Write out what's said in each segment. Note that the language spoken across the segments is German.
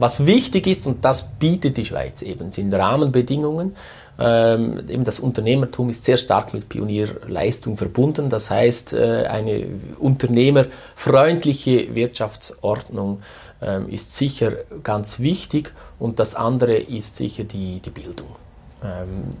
Was wichtig ist, und das bietet die Schweiz eben, sind Rahmenbedingungen. Ähm, eben das Unternehmertum ist sehr stark mit Pionierleistung verbunden. Das heißt, äh, eine unternehmerfreundliche Wirtschaftsordnung ähm, ist sicher ganz wichtig und das andere ist sicher die, die Bildung. Ähm,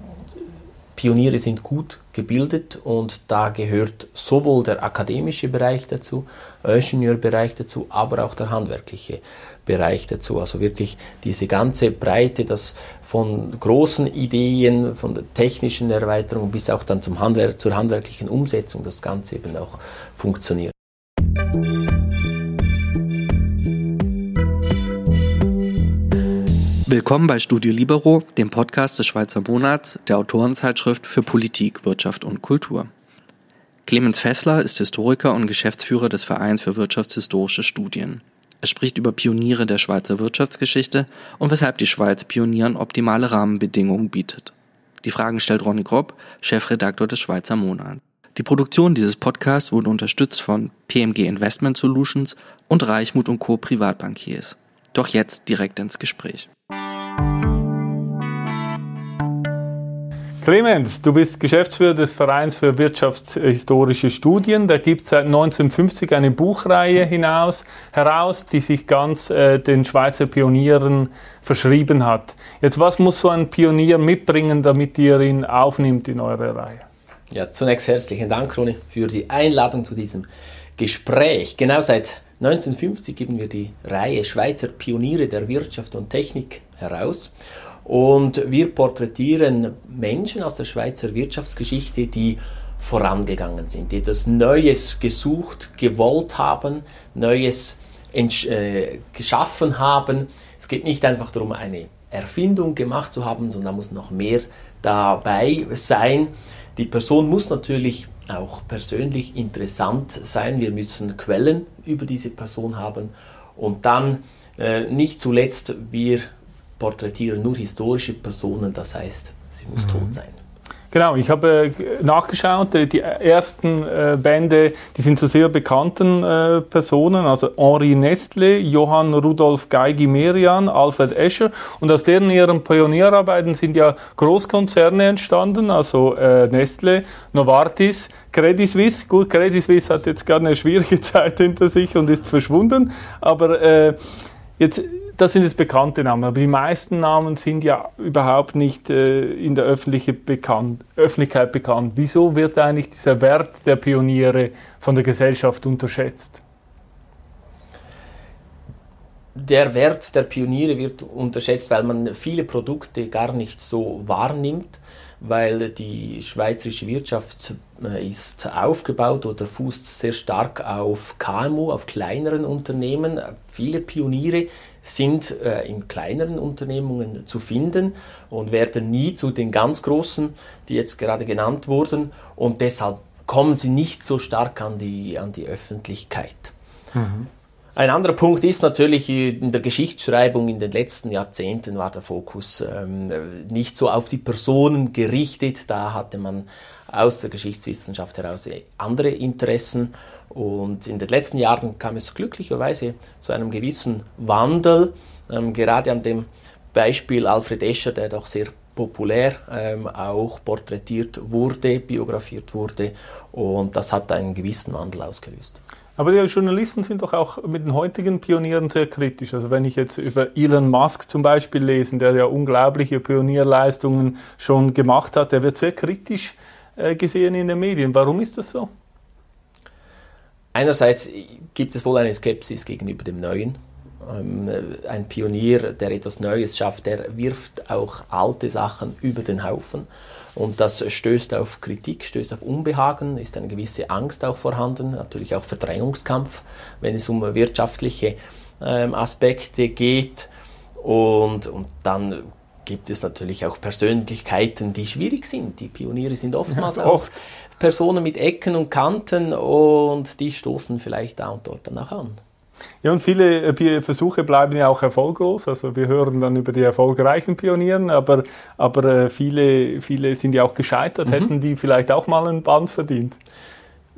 Pioniere sind gut gebildet und da gehört sowohl der akademische Bereich dazu, Ingenieurbereich dazu, aber auch der handwerkliche Bereich dazu. Also wirklich diese ganze Breite, das von großen Ideen, von der technischen Erweiterung bis auch dann zum Handwerk, zur handwerklichen Umsetzung, das Ganze eben auch funktioniert. Willkommen bei Studio Libero, dem Podcast des Schweizer Monats, der Autorenzeitschrift für Politik, Wirtschaft und Kultur. Clemens Fessler ist Historiker und Geschäftsführer des Vereins für wirtschaftshistorische Studien. Er spricht über Pioniere der Schweizer Wirtschaftsgeschichte und weshalb die Schweiz Pionieren optimale Rahmenbedingungen bietet. Die Fragen stellt Ronny Grob, Chefredaktor des Schweizer Monats. Die Produktion dieses Podcasts wurde unterstützt von PMG Investment Solutions und Reichmut Co. Privatbankiers. Doch jetzt direkt ins Gespräch. Clemens, du bist Geschäftsführer des Vereins für wirtschaftshistorische Studien. Da gibt es seit 1950 eine Buchreihe hinaus, heraus, die sich ganz äh, den Schweizer Pionieren verschrieben hat. Jetzt, was muss so ein Pionier mitbringen, damit ihr ihn aufnimmt in eure Reihe? Ja, zunächst herzlichen Dank, Ronny, für die Einladung zu diesem Gespräch. Genau seit 1950 geben wir die Reihe Schweizer Pioniere der Wirtschaft und Technik heraus. Und wir porträtieren Menschen aus der Schweizer Wirtschaftsgeschichte, die vorangegangen sind, die etwas Neues gesucht, gewollt haben, Neues äh, geschaffen haben. Es geht nicht einfach darum, eine Erfindung gemacht zu haben, sondern da muss noch mehr dabei sein. Die Person muss natürlich auch persönlich interessant sein. Wir müssen Quellen über diese Person haben und dann äh, nicht zuletzt, wir porträtieren nur historische Personen, das heißt, sie muss mhm. tot sein. Genau, ich habe äh, nachgeschaut, äh, die ersten äh, Bände, die sind zu sehr bekannten Personen, also Henri Nestle, Johann Rudolf Geigi-Merian, Alfred Escher und aus deren ihren Pionierarbeiten sind ja Großkonzerne entstanden, also Nestle, Novartis, Credit Suisse, gut, Credit Suisse hat jetzt gerade eine schwierige Zeit hinter sich und ist verschwunden, aber jetzt das sind jetzt bekannte Namen, aber die meisten Namen sind ja überhaupt nicht äh, in der bekannt, Öffentlichkeit bekannt. Wieso wird eigentlich dieser Wert der Pioniere von der Gesellschaft unterschätzt? Der Wert der Pioniere wird unterschätzt, weil man viele Produkte gar nicht so wahrnimmt, weil die schweizerische Wirtschaft äh, ist aufgebaut oder fußt sehr stark auf KMU, auf kleineren Unternehmen. Viele Pioniere sind äh, in kleineren Unternehmungen zu finden und werden nie zu den ganz großen, die jetzt gerade genannt wurden. Und deshalb kommen sie nicht so stark an die, an die Öffentlichkeit. Mhm. Ein anderer Punkt ist natürlich in der Geschichtsschreibung in den letzten Jahrzehnten war der Fokus ähm, nicht so auf die Personen gerichtet. Da hatte man aus der Geschichtswissenschaft heraus andere Interessen und in den letzten Jahren kam es glücklicherweise zu einem gewissen Wandel, ähm, gerade an dem Beispiel Alfred Escher, der doch sehr populär ähm, auch porträtiert wurde, biografiert wurde. Und das hat einen gewissen Wandel ausgelöst. Aber die Journalisten sind doch auch mit den heutigen Pionieren sehr kritisch. Also wenn ich jetzt über Elon Musk zum Beispiel lese, der ja unglaubliche Pionierleistungen schon gemacht hat, der wird sehr kritisch äh, gesehen in den Medien. Warum ist das so? Einerseits gibt es wohl eine Skepsis gegenüber dem Neuen. Ähm, ein Pionier, der etwas Neues schafft, der wirft auch alte Sachen über den Haufen. Und das stößt auf Kritik, stößt auf Unbehagen, ist eine gewisse Angst auch vorhanden, natürlich auch Verdrängungskampf, wenn es um wirtschaftliche ähm, Aspekte geht. Und, und dann gibt es natürlich auch Persönlichkeiten, die schwierig sind. Die Pioniere sind oftmals ja, auch Personen mit Ecken und Kanten und die stoßen vielleicht da und dort dann auch an. Ja, und viele äh, Versuche bleiben ja auch erfolglos. Also wir hören dann über die erfolgreichen Pionieren, aber, aber äh, viele, viele sind ja auch gescheitert. Mhm. Hätten die vielleicht auch mal ein Band verdient?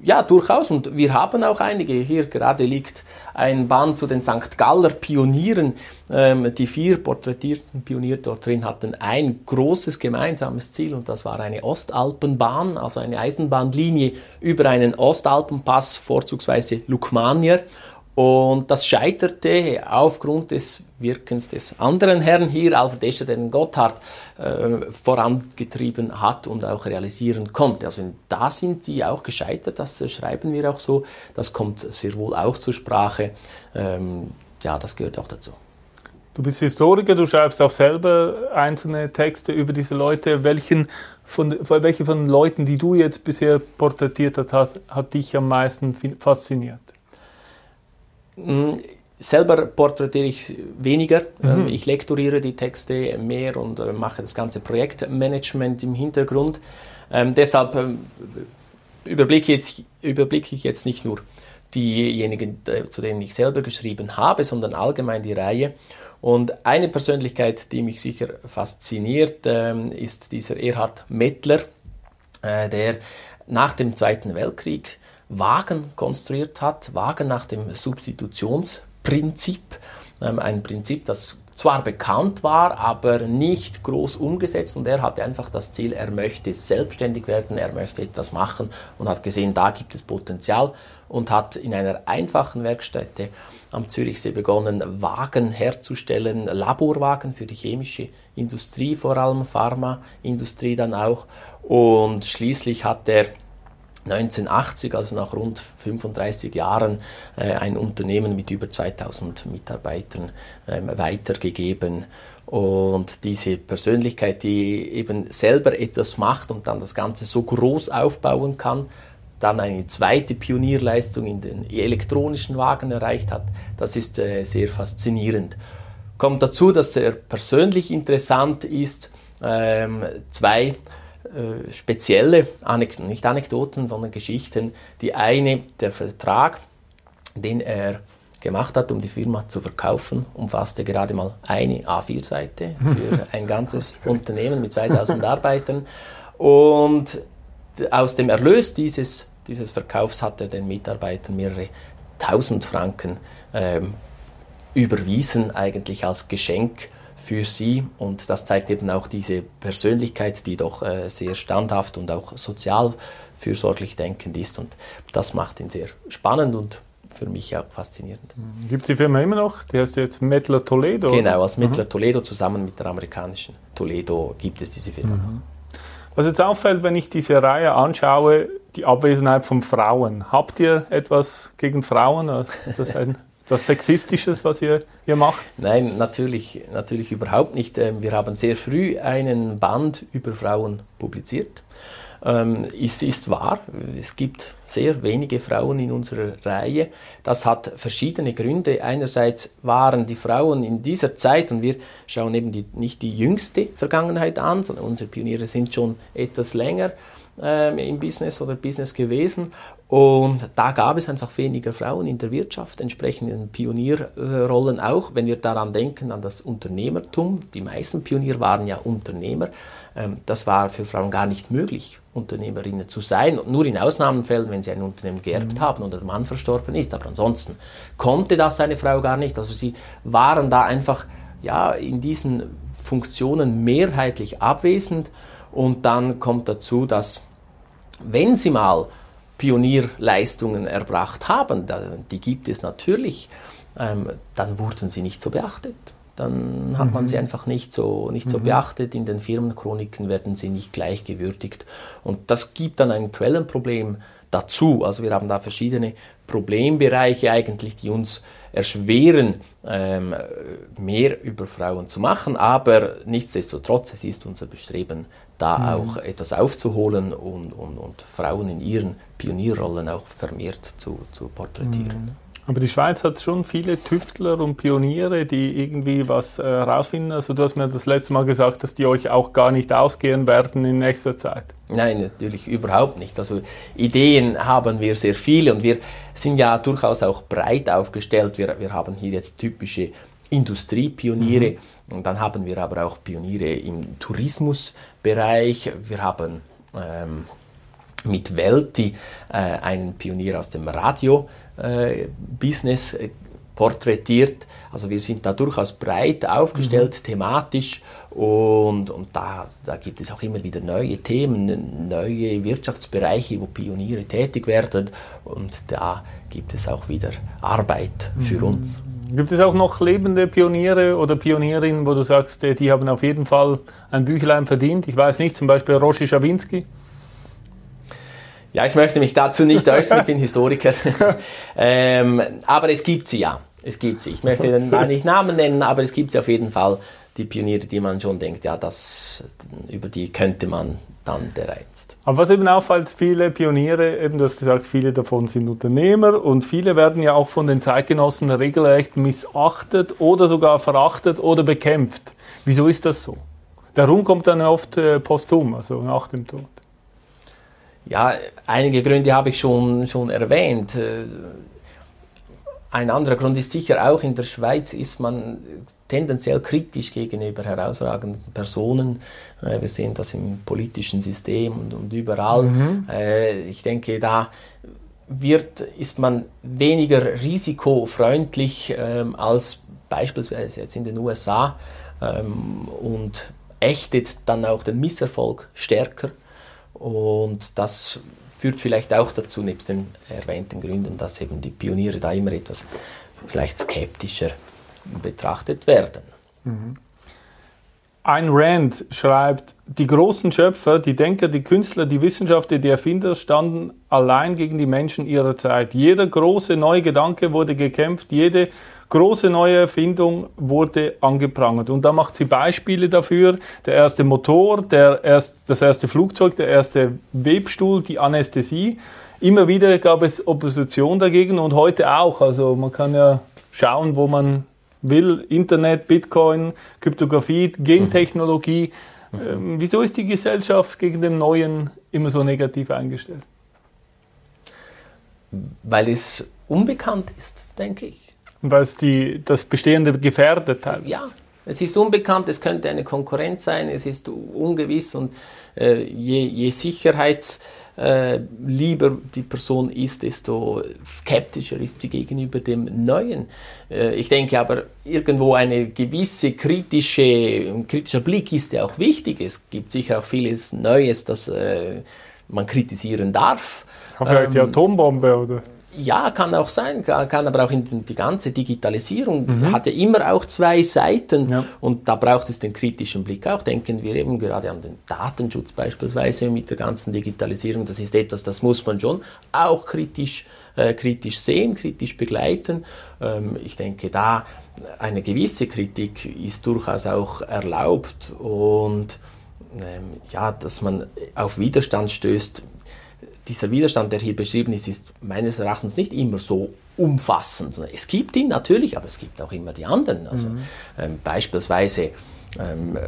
ja, durchaus. Und wir haben auch einige. Hier gerade liegt ein Band zu den St. Galler Pionieren. Ähm, die vier porträtierten Pioniere dort drin hatten ein großes gemeinsames Ziel und das war eine Ostalpenbahn, also eine Eisenbahnlinie über einen Ostalpenpass, vorzugsweise Lukmanier. Und das scheiterte aufgrund des Wirkens des anderen Herrn hier, Alfred Escher, den Gotthard äh, vorangetrieben hat und auch realisieren konnte. Also da sind die auch gescheitert, das schreiben wir auch so. Das kommt sehr wohl auch zur Sprache. Ähm, ja, das gehört auch dazu. Du bist Historiker, du schreibst auch selber einzelne Texte über diese Leute. Welchen von, welche von den Leuten, die du jetzt bisher porträtiert hast, hat dich am meisten fasziniert? Mm, selber porträtiere ich weniger. Mhm. Ähm, ich lektoriere die Texte mehr und äh, mache das ganze Projektmanagement im Hintergrund. Ähm, deshalb ähm, überblicke, ich, überblicke ich jetzt nicht nur diejenigen, äh, zu denen ich selber geschrieben habe, sondern allgemein die Reihe. Und eine Persönlichkeit, die mich sicher fasziniert, ähm, ist dieser Erhard Mettler, äh, der nach dem Zweiten Weltkrieg Wagen konstruiert hat, Wagen nach dem Substitutionsprinzip, ähm, ein Prinzip, das zwar bekannt war, aber nicht groß umgesetzt. Und er hatte einfach das Ziel, er möchte selbstständig werden, er möchte etwas machen und hat gesehen, da gibt es Potenzial und hat in einer einfachen Werkstätte am Zürichsee begonnen, Wagen herzustellen, Laborwagen für die chemische Industrie, vor allem Pharmaindustrie dann auch. Und schließlich hat er 1980, also nach rund 35 Jahren, äh, ein Unternehmen mit über 2000 Mitarbeitern ähm, weitergegeben. Und diese Persönlichkeit, die eben selber etwas macht und dann das Ganze so groß aufbauen kann, dann eine zweite Pionierleistung in den elektronischen Wagen erreicht hat, das ist äh, sehr faszinierend. Kommt dazu, dass er persönlich interessant ist. Ähm, zwei äh, spezielle Anekdoten, nicht Anekdoten, sondern Geschichten. Die eine, der Vertrag, den er gemacht hat, um die Firma zu verkaufen, umfasste gerade mal eine A4-Seite für ein ganzes Unternehmen mit 2000 Arbeitern. Und aus dem Erlös dieses, dieses Verkaufs hat er den Mitarbeitern mehrere tausend Franken ähm, überwiesen, eigentlich als Geschenk für sie und das zeigt eben auch diese Persönlichkeit, die doch äh, sehr standhaft und auch sozial fürsorglich denkend ist und das macht ihn sehr spannend und für mich auch faszinierend. Mhm. Gibt es die Firma immer noch? Die heißt jetzt Mettler Toledo? Genau, als Mettler mhm. Toledo zusammen mit der amerikanischen Toledo gibt es diese Firma mhm. noch. Was jetzt auffällt, wenn ich diese Reihe anschaue, die Abwesenheit von Frauen. Habt ihr etwas gegen Frauen? Ist das ein was Sexistisches, was ihr hier macht? Nein, natürlich, natürlich überhaupt nicht. Ähm, wir haben sehr früh einen Band über Frauen publiziert. Ähm, es ist wahr, es gibt sehr wenige Frauen in unserer Reihe. Das hat verschiedene Gründe. Einerseits waren die Frauen in dieser Zeit, und wir schauen eben die, nicht die jüngste Vergangenheit an, sondern unsere Pioniere sind schon etwas länger ähm, im Business oder Business gewesen. Und da gab es einfach weniger Frauen in der Wirtschaft, entsprechend in Pionierrollen auch. Wenn wir daran denken, an das Unternehmertum, die meisten Pioniere waren ja Unternehmer, ähm, das war für Frauen gar nicht möglich, Unternehmerinnen zu sein. Nur in Ausnahmefällen, wenn sie ein Unternehmen geerbt mhm. haben oder der Mann verstorben ist. Aber ansonsten konnte das eine Frau gar nicht. Also sie waren da einfach ja, in diesen Funktionen mehrheitlich abwesend. Und dann kommt dazu, dass wenn sie mal Pionierleistungen erbracht haben, die gibt es natürlich, ähm, dann wurden sie nicht so beachtet. Dann hat man sie mhm. einfach nicht so, nicht so mhm. beachtet. In den Firmenchroniken werden sie nicht gleich gewürdigt. Und das gibt dann ein Quellenproblem dazu. Also wir haben da verschiedene Problembereiche eigentlich, die uns erschweren, ähm, mehr über Frauen zu machen. Aber nichtsdestotrotz, es ist unser Bestreben, da mhm. auch etwas aufzuholen und, und, und Frauen in ihren Pionierrollen auch vermehrt zu, zu porträtieren. Mhm. Aber die Schweiz hat schon viele Tüftler und Pioniere, die irgendwie was herausfinden. Äh, also du hast mir das letzte Mal gesagt, dass die euch auch gar nicht ausgehen werden in nächster Zeit. Nein, natürlich überhaupt nicht. Also Ideen haben wir sehr viele und wir sind ja durchaus auch breit aufgestellt. Wir, wir haben hier jetzt typische Industriepioniere mhm. und dann haben wir aber auch Pioniere im Tourismusbereich. Wir haben ähm, mit Welti äh, einen Pionier aus dem Radio-Business äh, porträtiert. Also wir sind da durchaus breit aufgestellt, mhm. thematisch und, und da, da gibt es auch immer wieder neue Themen, neue Wirtschaftsbereiche, wo Pioniere tätig werden und da gibt es auch wieder Arbeit für mhm. uns. Gibt es auch noch lebende Pioniere oder Pionierinnen, wo du sagst, die haben auf jeden Fall ein Büchlein verdient? Ich weiß nicht, zum Beispiel Roshi Schawinski? Ja, ich möchte mich dazu nicht äußern, ich bin Historiker. ähm, aber es gibt sie ja. Es gibt sie. Ich möchte dann nicht Namen nennen, aber es gibt sie auf jeden Fall, die Pioniere, die man schon denkt, ja, das, über die könnte man dann der einst. Aber was eben auffällt, viele Pioniere, eben du hast gesagt, viele davon sind Unternehmer und viele werden ja auch von den Zeitgenossen regelrecht missachtet oder sogar verachtet oder bekämpft. Wieso ist das so? Der Ruhm kommt dann oft äh, posthum, also nach dem Tod. Ja, einige Gründe habe ich schon, schon erwähnt. Äh, ein anderer Grund ist sicher auch, in der Schweiz ist man tendenziell kritisch gegenüber herausragenden Personen. Äh, wir sehen das im politischen System und, und überall. Mhm. Äh, ich denke, da wird, ist man weniger risikofreundlich ähm, als beispielsweise jetzt in den USA ähm, und ächtet dann auch den Misserfolg stärker. Und das führt vielleicht auch dazu, nebst den erwähnten Gründen, dass eben die Pioniere da immer etwas vielleicht skeptischer betrachtet werden. Ein Rand schreibt, die großen Schöpfer, die Denker, die Künstler, die Wissenschaftler, die Erfinder standen allein gegen die Menschen ihrer Zeit. Jeder große neue Gedanke wurde gekämpft, jede große neue Erfindung wurde angeprangert. Und da macht sie Beispiele dafür. Der erste Motor, der erst, das erste Flugzeug, der erste Webstuhl, die Anästhesie. Immer wieder gab es Opposition dagegen und heute auch. Also man kann ja schauen, wo man will, Internet, Bitcoin, Kryptographie, Gentechnologie. Mhm. Ähm, wieso ist die Gesellschaft gegen den Neuen immer so negativ eingestellt? Weil es unbekannt ist, denke ich. Weil es die, das Bestehende gefährdet hat. Ja, es ist unbekannt, es könnte eine Konkurrenz sein, es ist ungewiss und äh, je, je Sicherheits äh, lieber die Person ist, desto skeptischer ist sie gegenüber dem Neuen. Äh, ich denke aber, irgendwo eine gewisse kritische, ein kritischer Blick ist ja auch wichtig. Es gibt sicher auch vieles Neues, das äh, man kritisieren darf. Vielleicht ähm, die Atombombe, oder? Ja, kann auch sein, kann, aber auch in die ganze Digitalisierung mhm. hat ja immer auch zwei Seiten ja. und da braucht es den kritischen Blick auch. Denken wir eben gerade an den Datenschutz beispielsweise mit der ganzen Digitalisierung. Das ist etwas, das muss man schon auch kritisch, äh, kritisch sehen, kritisch begleiten. Ähm, ich denke, da eine gewisse Kritik ist durchaus auch erlaubt und ähm, ja, dass man auf Widerstand stößt, dieser Widerstand, der hier beschrieben ist, ist meines Erachtens nicht immer so umfassend. Es gibt ihn natürlich, aber es gibt auch immer die anderen. Also mhm. ähm, beispielsweise ähm,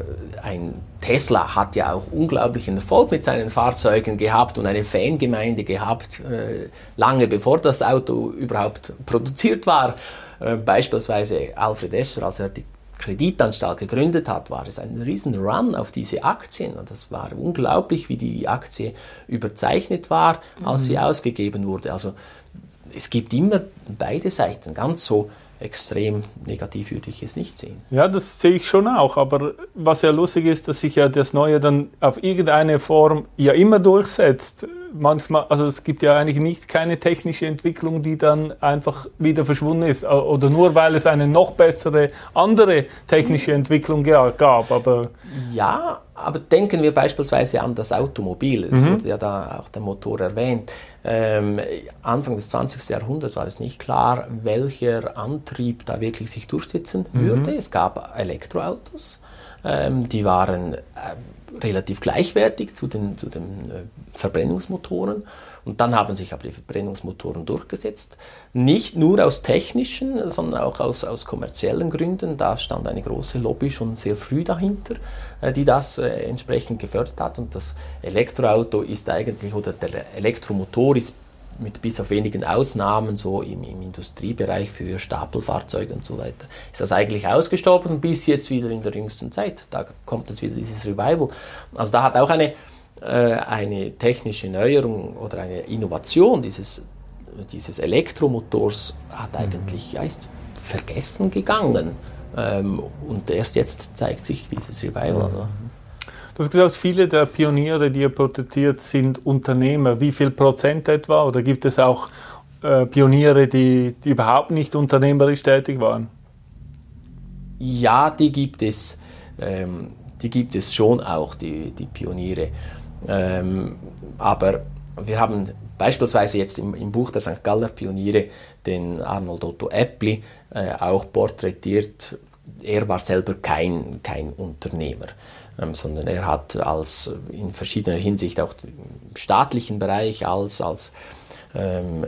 ein Tesla hat ja auch unglaublichen Erfolg mit seinen Fahrzeugen gehabt und eine Fangemeinde gehabt, äh, lange bevor das Auto überhaupt produziert war. Äh, beispielsweise Alfred Escher, als er die Kreditanstalt gegründet hat, war es ein riesen Run auf diese Aktien. Und das war unglaublich, wie die Aktie überzeichnet war, als mhm. sie ausgegeben wurde. Also es gibt immer beide Seiten. Ganz so extrem negativ würde ich es nicht sehen. Ja, das sehe ich schon auch. Aber was ja lustig ist, dass sich ja das Neue dann auf irgendeine Form ja immer durchsetzt manchmal, also es gibt ja eigentlich nicht keine technische Entwicklung, die dann einfach wieder verschwunden ist. Oder nur weil es eine noch bessere andere technische Entwicklung gab. Aber ja, aber denken wir beispielsweise an das Automobil. Es mhm. wurde ja da auch der Motor erwähnt. Ähm, Anfang des 20. Jahrhunderts war es nicht klar, welcher Antrieb da wirklich sich durchsetzen mhm. würde. Es gab Elektroautos, ähm, die waren äh, relativ gleichwertig zu den, zu den äh, Verbrennungsmotoren. Und dann haben sich aber die Verbrennungsmotoren durchgesetzt. Nicht nur aus technischen, sondern auch aus, aus kommerziellen Gründen. Da stand eine große Lobby schon sehr früh dahinter, äh, die das äh, entsprechend gefördert hat. Und das Elektroauto ist eigentlich, oder der Elektromotor ist mit bis auf wenigen Ausnahmen, so im, im, Industriebereich für Stapelfahrzeuge und so weiter, ist das eigentlich ausgestorben bis jetzt wieder in der jüngsten Zeit. Da kommt jetzt wieder dieses Revival. Also da hat auch eine, äh, eine technische Neuerung oder eine Innovation dieses, dieses Elektromotors hat eigentlich ja, ist vergessen gegangen. Ähm, und erst jetzt zeigt sich dieses Revival. Also. Du hast gesagt, viele der Pioniere, die ihr porträtiert, sind Unternehmer. Wie viel Prozent etwa? Oder gibt es auch äh, Pioniere, die, die überhaupt nicht unternehmerisch tätig waren? Ja, die gibt es. Ähm, die gibt es schon auch, die, die Pioniere. Ähm, aber wir haben beispielsweise jetzt im, im, Buch der St. Galler Pioniere den Arnold Otto Eppli äh, auch porträtiert. Er war selber kein, kein Unternehmer, ähm, sondern er hat als in verschiedener Hinsicht auch im staatlichen Bereich als, als ähm,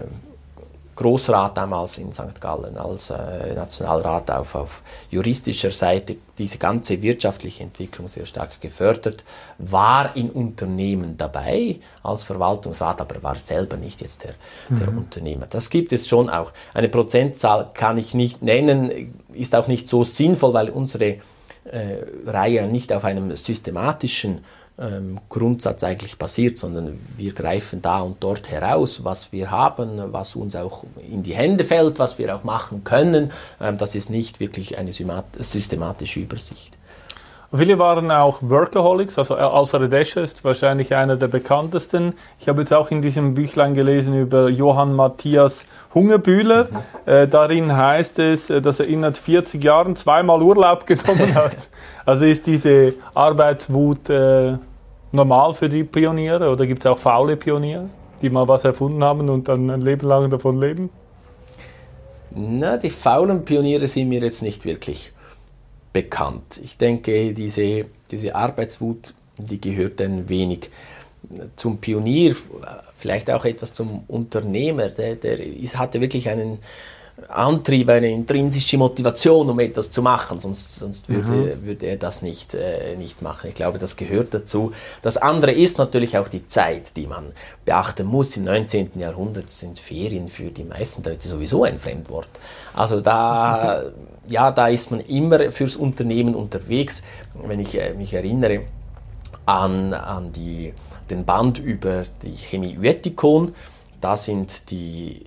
Großrat damals in St. Gallen, als äh, Nationalrat auf, auf juristischer Seite diese ganze wirtschaftliche Entwicklung sehr stark gefördert, war in Unternehmen dabei als Verwaltungsrat, aber war selber nicht jetzt der, der mhm. Unternehmer. Das gibt es schon auch. Eine Prozentzahl kann ich nicht nennen, ist auch nicht so sinnvoll, weil unsere äh, Reihe nicht auf einem systematischen ähm, Grundsatz eigentlich basiert, sondern wir greifen da und dort heraus, was wir haben, was uns auch in die Hände fällt, was wir auch machen können. Ähm, das ist nicht wirklich eine systematische Übersicht. Viele waren auch Workaholics, also Alfred Escher ist wahrscheinlich einer der bekanntesten. Ich habe jetzt auch in diesem Büchlein gelesen über Johann Matthias Hungerbühler. Mhm. Äh, darin heißt es, äh, dass er innerhalb 40 Jahren zweimal Urlaub genommen hat. Also ist diese Arbeitswut äh, normal für die Pioniere oder gibt es auch faule Pioniere, die mal was erfunden haben und dann ein Leben lang davon leben? Na, die faulen Pioniere sind mir jetzt nicht wirklich bekannt. Ich denke, diese, diese Arbeitswut, die gehört ein wenig zum Pionier, vielleicht auch etwas zum Unternehmer. Der, der ist, hatte wirklich einen Antrieb, eine intrinsische Motivation, um etwas zu machen, sonst, sonst würde, mhm. würde er das nicht, äh, nicht machen. Ich glaube, das gehört dazu. Das andere ist natürlich auch die Zeit, die man beachten muss. Im 19. Jahrhundert sind Ferien für die meisten Leute sowieso ein Fremdwort. Also da, ja, da ist man immer fürs Unternehmen unterwegs. Wenn ich äh, mich erinnere an, an die, den Band über die Chemie Uetikon, da sind die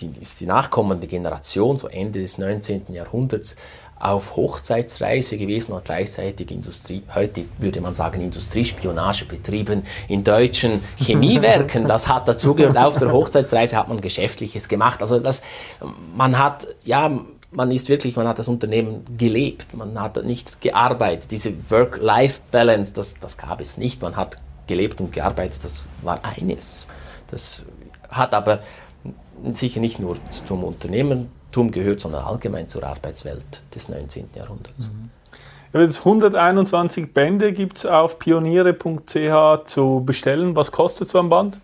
die, die nachkommende Generation, so Ende des 19. Jahrhunderts, auf Hochzeitsreise gewesen und gleichzeitig Industrie, heute würde man sagen Industriespionage betrieben in deutschen Chemiewerken. Das hat dazugehört. Auf der Hochzeitsreise hat man Geschäftliches gemacht. Also das, man hat, ja, man ist wirklich, man hat das Unternehmen gelebt. Man hat nicht gearbeitet. Diese Work-Life-Balance, das, das gab es nicht. Man hat gelebt und gearbeitet. Das war eines. Das hat aber sicher nicht nur zum Unternehmertum gehört, sondern allgemein zur Arbeitswelt des 19. Jahrhunderts. Mhm. Jetzt 121 Bände gibt es auf pioniere.ch zu bestellen. Was kostet so ein Band?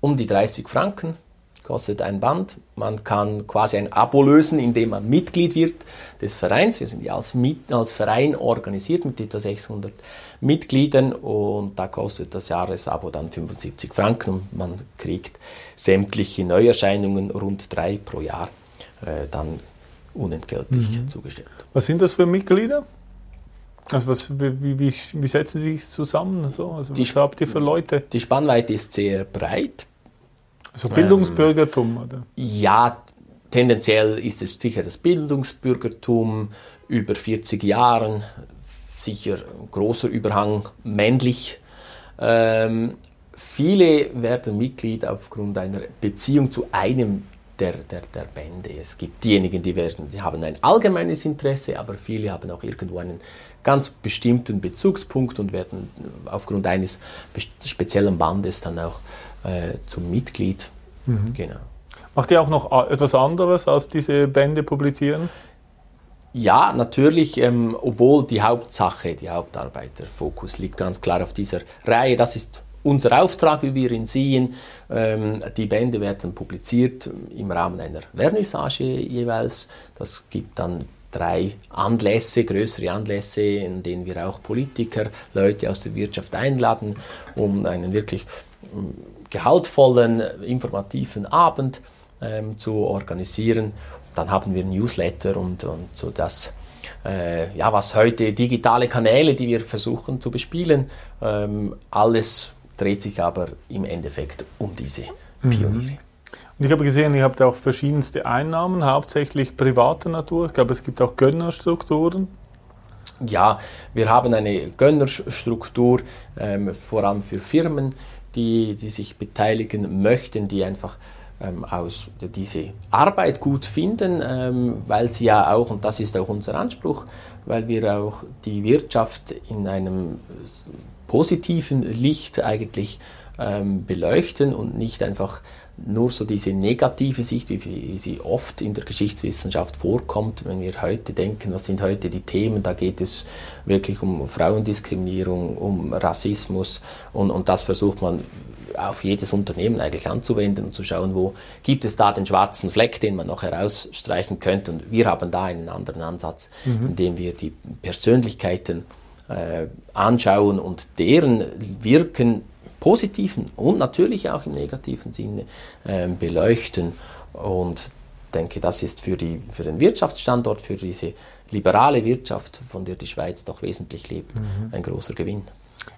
Um die 30 Franken kostet ein Band. Man kann quasi ein Abo lösen, indem man Mitglied wird des Vereins. Wir sind ja als, als Verein organisiert mit etwa 600 Mitgliedern und da kostet das Jahresabo dann 75 Franken und man kriegt sämtliche Neuerscheinungen, rund drei pro Jahr, äh, dann unentgeltlich mhm. zugestellt. Was sind das für Mitglieder? Also was, wie, wie, wie setzen Sie sich zusammen? So? Also die, was habt ihr für Leute? Die Spannweite ist sehr breit. Also Bildungsbürgertum, oder? Ja, tendenziell ist es sicher das Bildungsbürgertum über 40 Jahren, sicher ein großer Überhang männlich. Ähm, viele werden Mitglied aufgrund einer Beziehung zu einem der, der, der Bände. Es gibt diejenigen, die, werden, die haben ein allgemeines Interesse, aber viele haben auch irgendwo einen ganz bestimmten Bezugspunkt und werden aufgrund eines speziellen Bandes dann auch äh, zum Mitglied. Mhm. Genau. Macht ihr auch noch etwas anderes als diese Bände publizieren? Ja, natürlich, ähm, obwohl die Hauptsache, die Hauptarbeit, der Fokus liegt ganz klar auf dieser Reihe. Das ist unser Auftrag, wie wir ihn sehen. Ähm, die Bände werden publiziert im Rahmen einer Vernissage jeweils. Das gibt dann drei Anlässe, größere Anlässe, in denen wir auch Politiker, Leute aus der Wirtschaft einladen, um einen wirklich ähm, gehaltvollen, informativen Abend ähm, zu organisieren. Dann haben wir Newsletter und, und so das, äh, ja, was heute digitale Kanäle, die wir versuchen zu bespielen, ähm, alles dreht sich aber im Endeffekt um diese Pioniere. Mhm. Und ich habe gesehen, ihr habt auch verschiedenste Einnahmen, hauptsächlich privater Natur. Ich glaube, es gibt auch Gönnerstrukturen. Ja, wir haben eine Gönnerstruktur, ähm, vor allem für Firmen, die, die sich beteiligen möchten, die einfach ähm, aus diese Arbeit gut finden, ähm, weil sie ja auch, und das ist auch unser Anspruch, weil wir auch die Wirtschaft in einem positiven Licht eigentlich ähm, beleuchten und nicht einfach nur so diese negative Sicht, wie, sie oft in der Geschichtswissenschaft vorkommt, wenn wir heute denken, was sind heute die Themen, da geht es wirklich um Frauendiskriminierung, um Rassismus und, und das versucht man auf jedes Unternehmen eigentlich anzuwenden und zu schauen, wo gibt es da den schwarzen Fleck, den man noch herausstreichen könnte. Und wir haben da einen anderen Ansatz, mhm. indem wir die Persönlichkeiten äh, anschauen und deren Wirken positiven und natürlich auch im negativen Sinne äh, beleuchten. Und denke, das ist für, die, für den Wirtschaftsstandort, für diese liberale Wirtschaft, von der die Schweiz doch wesentlich lebt, mhm. ein großer Gewinn.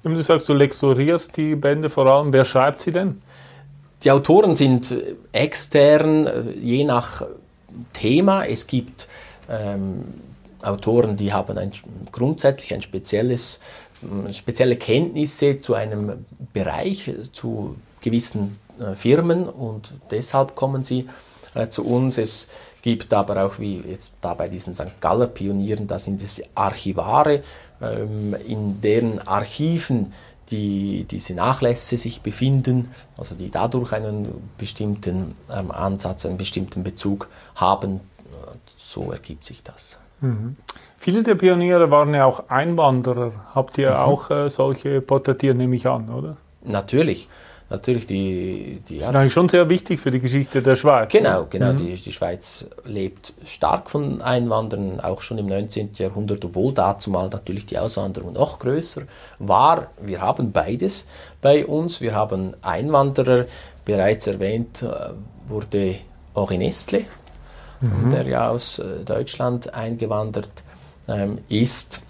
Du sagst, du lektorierst die Bände vor allem. Wer schreibt sie denn? Die Autoren sind extern, äh, je nach Thema. Es gibt ähm, Autoren, die haben ein, grundsätzlich ein spezielles spezielle Kenntnisse zu einem Bereich, zu gewissen äh, Firmen und deshalb kommen sie äh, zu uns. Es gibt aber auch, wie jetzt da bei diesen St. Galler Pionieren, da sind es Archivare, ähm, in deren Archiven die, diese Nachlässe sich befinden, also die dadurch einen bestimmten ähm, Ansatz, einen bestimmten Bezug haben. So ergibt sich das. Mhm. Viele der Pioniere waren ja auch Einwanderer. Habt ihr mhm. auch äh, solche porträtiert, nehme ich an, oder? Natürlich. Natürlich, die, die das ist eigentlich schon sehr wichtig für die Geschichte der Schweiz. Genau, genau. Mhm. Die, die Schweiz lebt stark von Einwanderern, auch schon im 19. Jahrhundert, obwohl dazu mal natürlich die Auswanderung noch größer war. Wir haben beides bei uns. Wir haben Einwanderer, bereits erwähnt äh, wurde Henri Nestle, mhm. der ja aus äh, Deutschland eingewandert ist.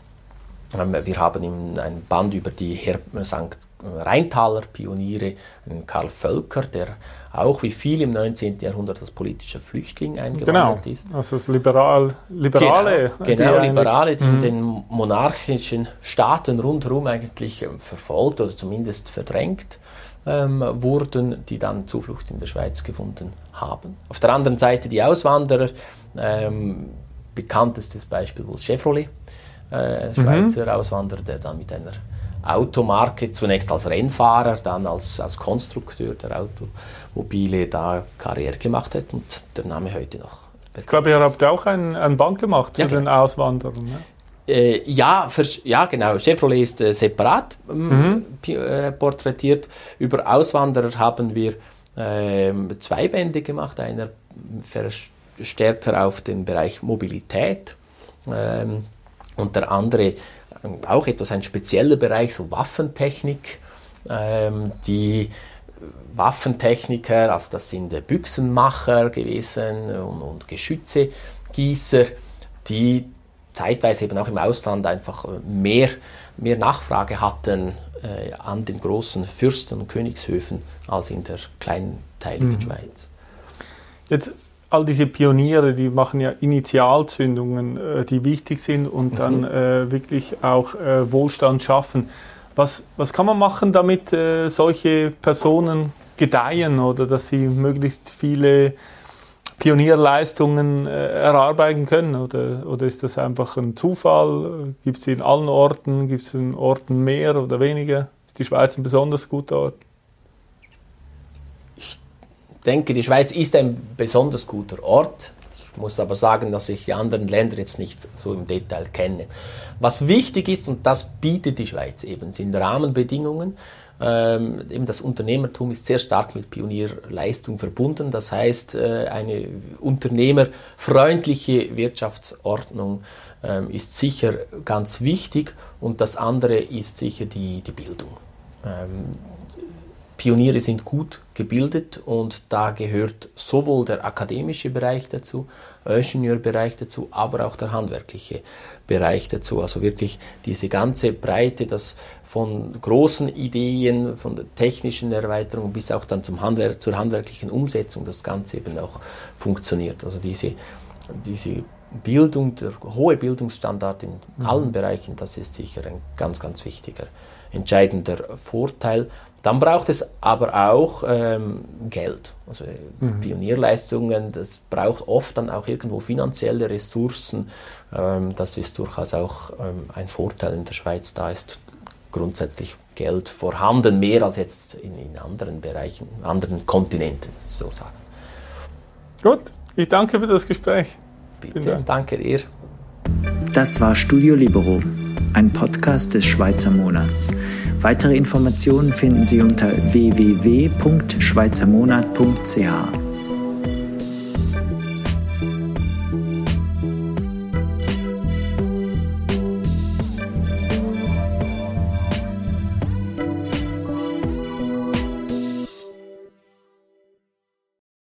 Ähm, wir haben ein Band über die Her St. Rheintaler Pioniere, Karl Völker, der auch wie viel im 19. Jahrhundert als politischer Flüchtling eingewandert genau. ist. Also das Liberal, Liberale. Genau, genau die Liberale, die in mhm. den monarchischen Staaten rundherum eigentlich ähm, verfolgt oder zumindest verdrängt ähm, wurden, die dann Zuflucht in der Schweiz gefunden haben. Auf der anderen Seite die Auswanderer, ähm, bekanntestes Beispiel wohl Chevrolet, äh. Schweizer mhm. Auswanderer, der dann mit einer Automarke, zunächst als Rennfahrer, dann als, als Konstrukteur der Automobile da Karriere gemacht hat und der Name heute noch. Ich glaube, ihr habt auch ein, ein Band gemacht zu ja, genau. den Auswanderern. Ne? Äh, ja, für, ja, genau. Chevrolet ist äh, separat ähm, mhm. äh, porträtiert. Über Auswanderer haben wir ähm, zwei Bände gemacht. Einer stärker auf den Bereich Mobilität ähm, und der andere auch etwas ein spezieller Bereich, so Waffentechnik. Ähm, die Waffentechniker, also das sind Büchsenmacher gewesen und, und Geschützegießer, die zeitweise eben auch im Ausland einfach mehr, mehr Nachfrage hatten äh, an den großen Fürsten und Königshöfen als in der kleinteiligen mhm. Schweiz. Jetzt all diese Pioniere, die machen ja Initialzündungen, äh, die wichtig sind und mhm. dann äh, wirklich auch äh, Wohlstand schaffen. Was, was kann man machen, damit äh, solche Personen gedeihen oder dass sie möglichst viele Pionierleistungen äh, erarbeiten können? Oder, oder ist das einfach ein Zufall? Gibt es in allen Orten, gibt es in Orten mehr oder weniger? Ist die Schweiz ein besonders guter Ort? Denke, die Schweiz ist ein besonders guter Ort. Ich muss aber sagen, dass ich die anderen Länder jetzt nicht so im Detail kenne. Was wichtig ist, und das bietet die Schweiz eben, sind Rahmenbedingungen. Ähm, eben das Unternehmertum ist sehr stark mit Pionierleistung verbunden. Das heißt, äh, eine unternehmerfreundliche Wirtschaftsordnung ähm, ist sicher ganz wichtig und das andere ist sicher die, die Bildung. Ähm, Pioniere sind gut gebildet und da gehört sowohl der akademische Bereich dazu, Ingenieurbereich dazu, aber auch der handwerkliche Bereich dazu. Also wirklich diese ganze Breite, das von großen Ideen, von der technischen Erweiterung bis auch dann zum Handwerk, zur handwerklichen Umsetzung das Ganze eben auch funktioniert. Also diese, diese Bildung, der hohe Bildungsstandard in mhm. allen Bereichen, das ist sicher ein ganz, ganz wichtiger, entscheidender Vorteil. Dann braucht es aber auch ähm, Geld. Also mhm. Pionierleistungen, das braucht oft dann auch irgendwo finanzielle Ressourcen. Ähm, das ist durchaus auch ähm, ein Vorteil in der Schweiz. Da ist grundsätzlich Geld vorhanden, mehr als jetzt in, in anderen Bereichen, anderen Kontinenten, so sagen. Gut, ich danke für das Gespräch. Bitte, danke dir. Das war Studio Libero, ein Podcast des Schweizer Monats. Weitere Informationen finden Sie unter www.schweizermonat.ch.